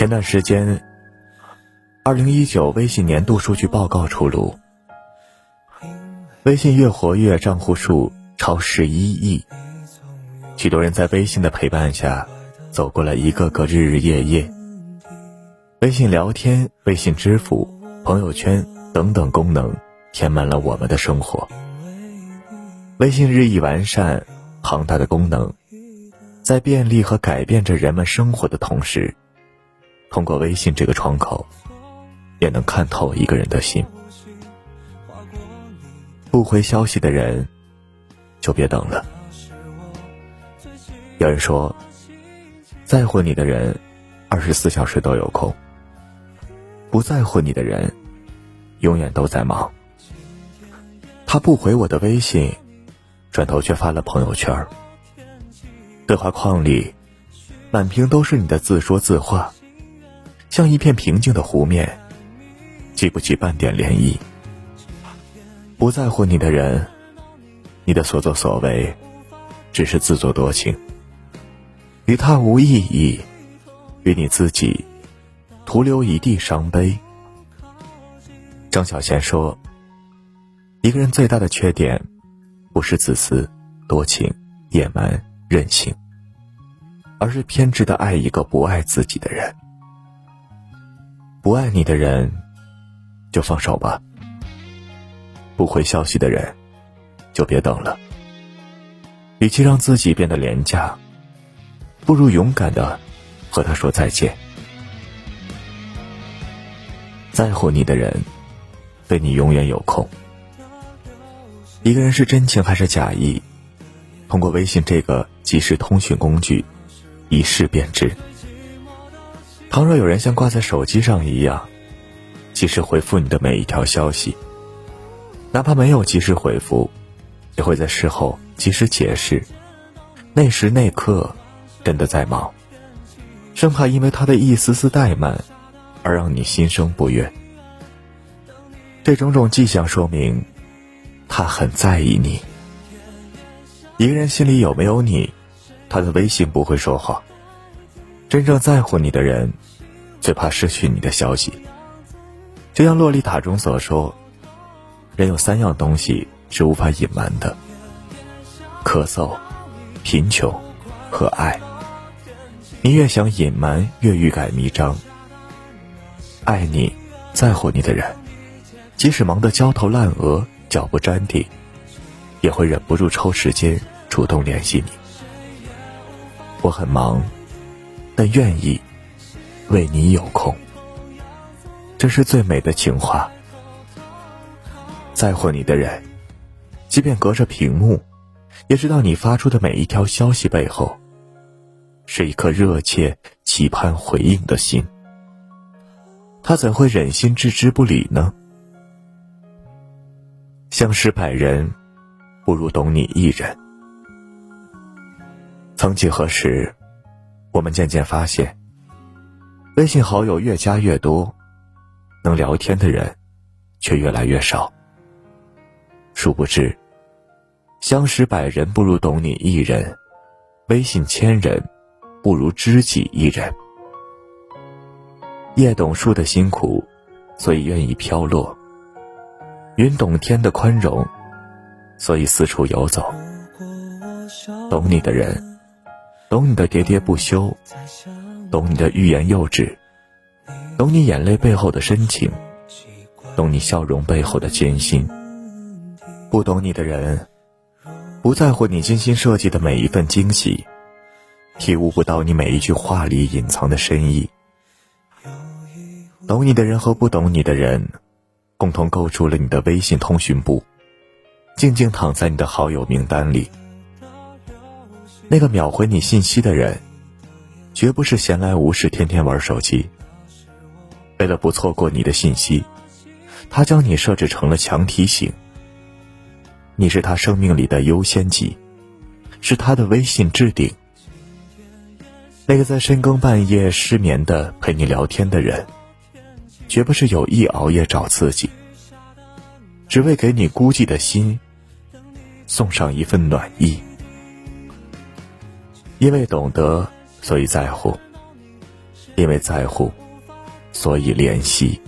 前段时间，二零一九微信年度数据报告出炉，微信月活跃账户数超十一亿，许多人在微信的陪伴下，走过了一个个日日夜夜。微信聊天、微信支付、朋友圈等等功能，填满了我们的生活。微信日益完善，庞大的功能，在便利和改变着人们生活的同时。通过微信这个窗口，也能看透一个人的心。不回消息的人，就别等了。有人说，在乎你的人，二十四小时都有空；不在乎你的人，永远都在忙。他不回我的微信，转头却发了朋友圈。对话框里，满屏都是你的自说自话。像一片平静的湖面，激不起半点涟漪。不在乎你的人，你的所作所为，只是自作多情。与他无意义，与你自己，徒留一地伤悲。张小娴说：“一个人最大的缺点，不是自私、多情、野蛮、任性，而是偏执的爱一个不爱自己的人。”不爱你的人，就放手吧；不回消息的人，就别等了。与其让自己变得廉价，不如勇敢的和他说再见。在乎你的人，对你永远有空。一个人是真情还是假意，通过微信这个即时通讯工具，一试便知。倘若有人像挂在手机上一样，及时回复你的每一条消息，哪怕没有及时回复，也会在事后及时解释，那时那刻真的在忙，生怕因为他的一丝丝怠慢，而让你心生不悦。这种种迹象说明，他很在意你。一个人心里有没有你，他的微信不会说谎。真正在乎你的人，最怕失去你的消息。就像《洛丽塔》中所说，人有三样东西是无法隐瞒的：咳嗽、贫穷和爱。你越想隐瞒，越欲盖弥彰。爱你、在乎你的人，即使忙得焦头烂额、脚不沾地，也会忍不住抽时间主动联系你。我很忙。但愿意为你有空，这是最美的情话。在乎你的人，即便隔着屏幕，也知道你发出的每一条消息背后，是一颗热切期盼回应的心。他怎会忍心置之不理呢？相识百人，不如懂你一人。曾几何时。我们渐渐发现，微信好友越加越多，能聊天的人却越来越少。殊不知，相识百人不如懂你一人，微信千人不如知己一人。叶懂树的辛苦，所以愿意飘落；云懂天的宽容，所以四处游走。懂你的人。懂你的喋喋不休，懂你的欲言又止，懂你眼泪背后的深情，懂你笑容背后的艰辛。不懂你的人，不在乎你精心设计的每一份惊喜，体悟不到你每一句话里隐藏的深意。懂你的人和不懂你的人，共同构筑了你的微信通讯簿，静静躺在你的好友名单里。那个秒回你信息的人，绝不是闲来无事天天玩手机。为了不错过你的信息，他将你设置成了强提醒。你是他生命里的优先级，是他的微信置顶。那个在深更半夜失眠的陪你聊天的人，绝不是有意熬夜找刺激，只为给你孤寂的心送上一份暖意。因为懂得，所以在乎；因为在乎，所以怜惜。